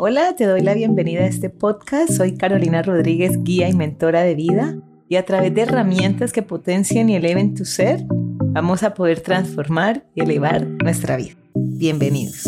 Hola, te doy la bienvenida a este podcast. Soy Carolina Rodríguez, guía y mentora de vida. Y a través de herramientas que potencien y eleven tu ser, vamos a poder transformar y elevar nuestra vida. Bienvenidos.